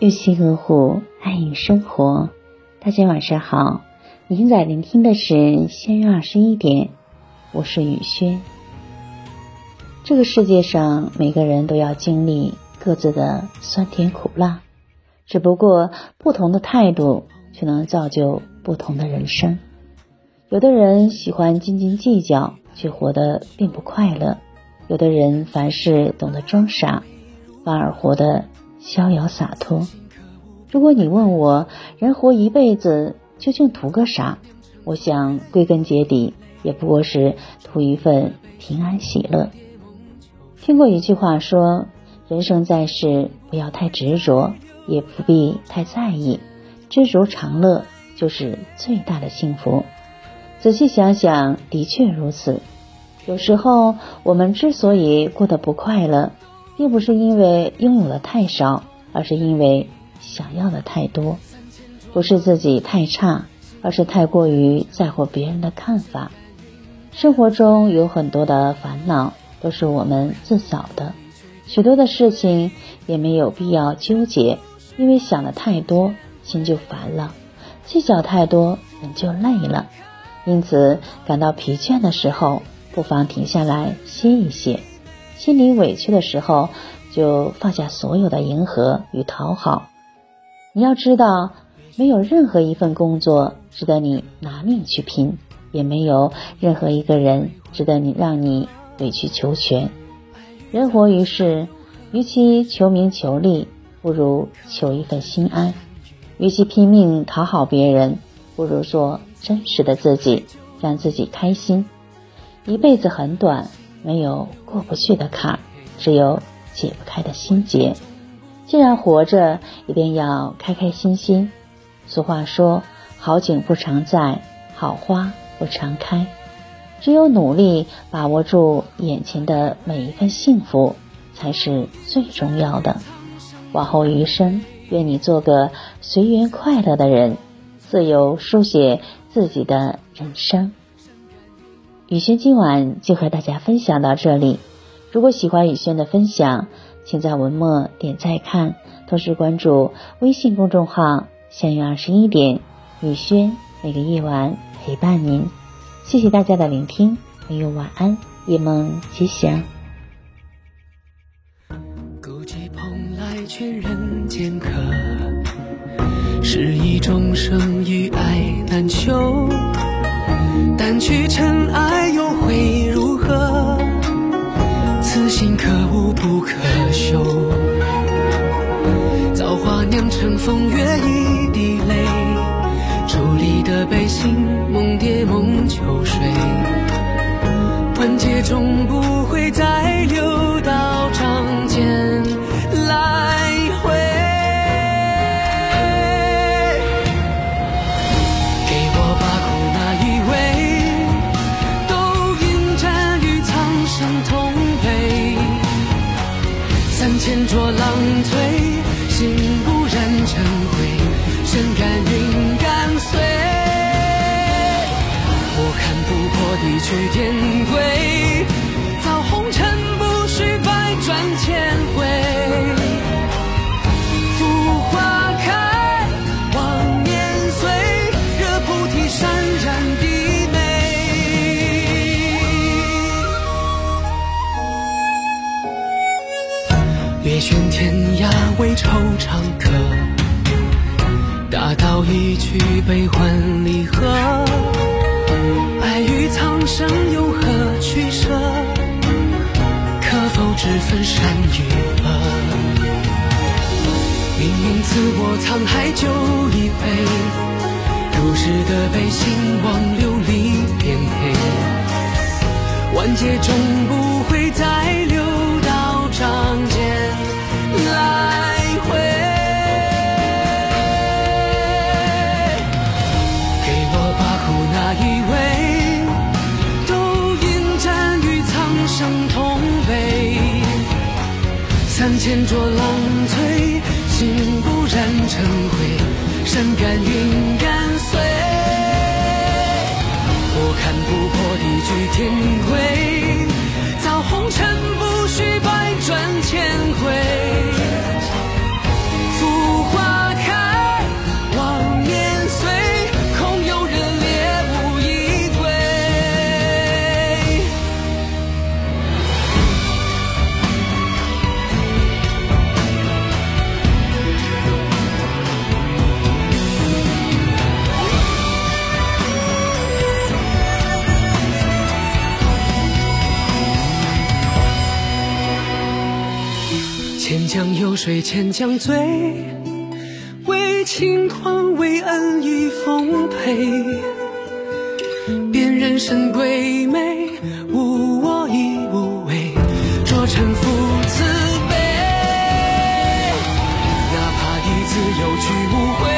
用心呵护，爱与生活。大家晚上好，您在聆听的是相约二十一点，我是雨轩。这个世界上，每个人都要经历各自的酸甜苦辣，只不过不同的态度，却能造就不同的人生。有的人喜欢斤斤计较，却活得并不快乐；有的人凡事懂得装傻，反而活得。逍遥洒脱。如果你问我，人活一辈子究竟图个啥？我想归根结底，也不过是图一份平安喜乐。听过一句话说：人生在世，不要太执着，也不必太在意，知足常乐就是最大的幸福。仔细想想，的确如此。有时候，我们之所以过得不快乐，并不是因为拥有的太少，而是因为想要的太多；不是自己太差，而是太过于在乎别人的看法。生活中有很多的烦恼都是我们自找的，许多的事情也没有必要纠结，因为想的太多，心就烦了；计较太多，人就累了。因此，感到疲倦的时候，不妨停下来歇一歇。心里委屈的时候，就放下所有的迎合与讨好。你要知道，没有任何一份工作值得你拿命去拼，也没有任何一个人值得你让你委曲求全。人活于世，与其求名求利，不如求一份心安；与其拼命讨好别人，不如做真实的自己，让自己开心。一辈子很短。没有过不去的坎，只有解不开的心结。既然活着，一定要开开心心。俗话说：“好景不常在，好花不常开。”只有努力把握住眼前的每一份幸福，才是最重要的。往后余生，愿你做个随缘快乐的人，自由书写自己的人生。雨轩今晚就和大家分享到这里。如果喜欢雨轩的分享，请在文末点再看，同时关注微信公众号“相约二十一点”，雨轩每个夜晚陪伴您。谢谢大家的聆听，朋友晚安，夜梦吉祥。孤寂蓬莱劝人间客，是一种生与爱难求。掸去尘埃又会如何？此心可悟不可修。造化酿成风月一滴泪，伫立的悲心梦蝶梦秋水，万劫终不千浊浪退，心不染尘灰，身甘云敢碎。我看不破地去天归，为惆怅客，大道一曲悲欢离合。爱与苍生有何取舍？可否只分善与恶？命运赐我沧海酒一杯，如是的悲心往流离颠沛，万劫终不千浊浪摧，心不染尘灰，身敢云江有水千江醉，为情狂为恩义奉陪。便人生鬼魅，无我亦无畏，着沉浮慈悲。哪怕一次有去无回。